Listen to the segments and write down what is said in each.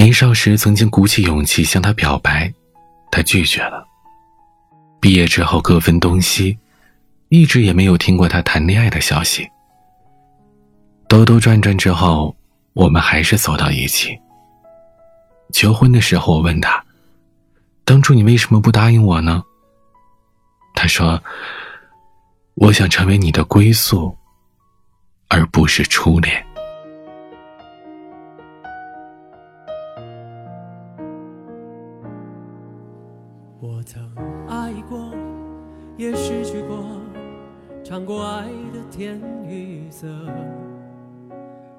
年少时曾经鼓起勇气向他表白，他拒绝了。毕业之后各分东西，一直也没有听过他谈恋爱的消息。兜兜转转之后，我们还是走到一起。求婚的时候，我问他：“当初你为什么不答应我呢？”他说：“我想成为你的归宿，而不是初恋。”也失去过，尝过爱的甜与涩，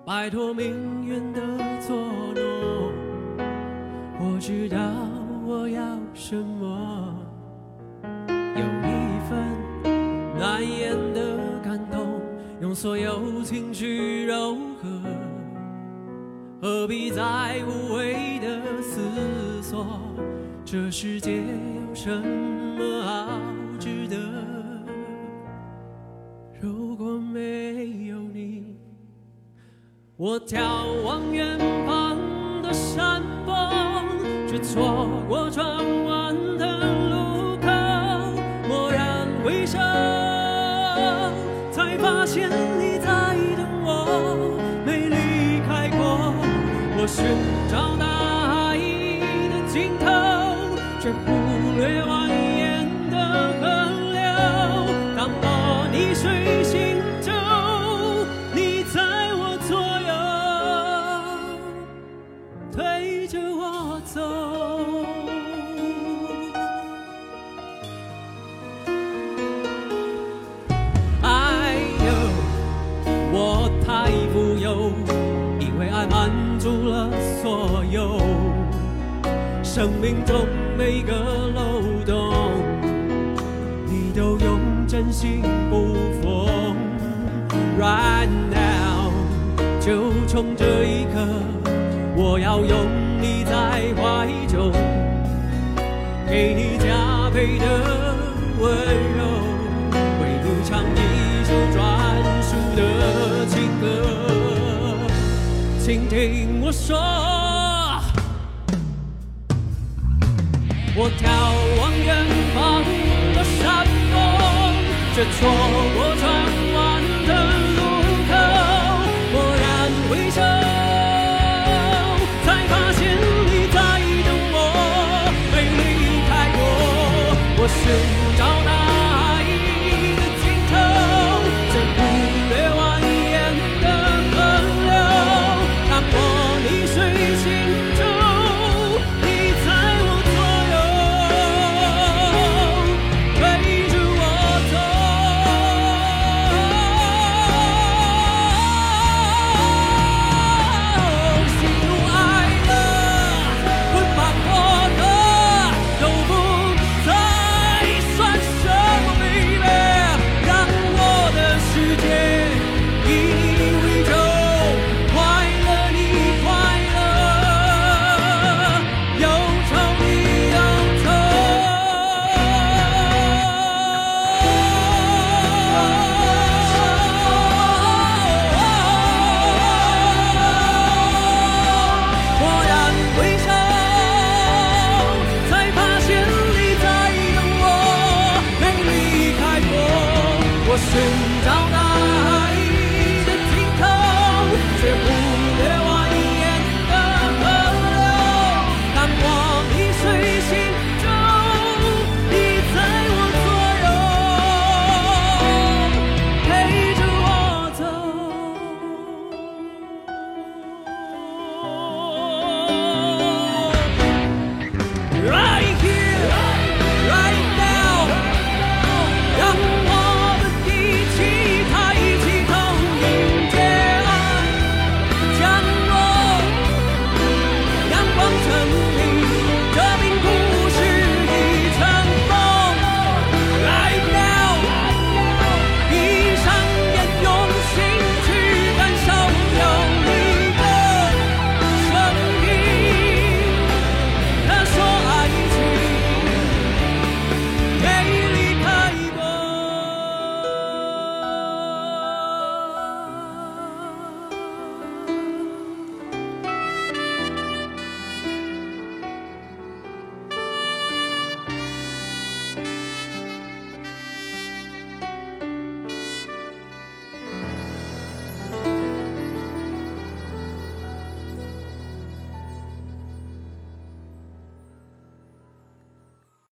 摆脱命运的捉弄。我知道我要什么，有一份难言的感动，用所有情绪柔和，何必再无谓的思索？这世界有什么好值得？如果没有你，我眺望远方的山峰，却错过转弯的路口。蓦然回首，才发现你在等我，没离开过。我寻找大海的尽头。却忽略满足了所有。生命中每个漏洞，你都用真心补缝。Right now，就从这一刻，我要拥你在怀中，给你加倍的温柔，为你唱一首专属的情歌，请听我说。我眺望远方的山峰，却错过转弯的路口。蓦然回首，才发现你在等我，没离开过。我寻找。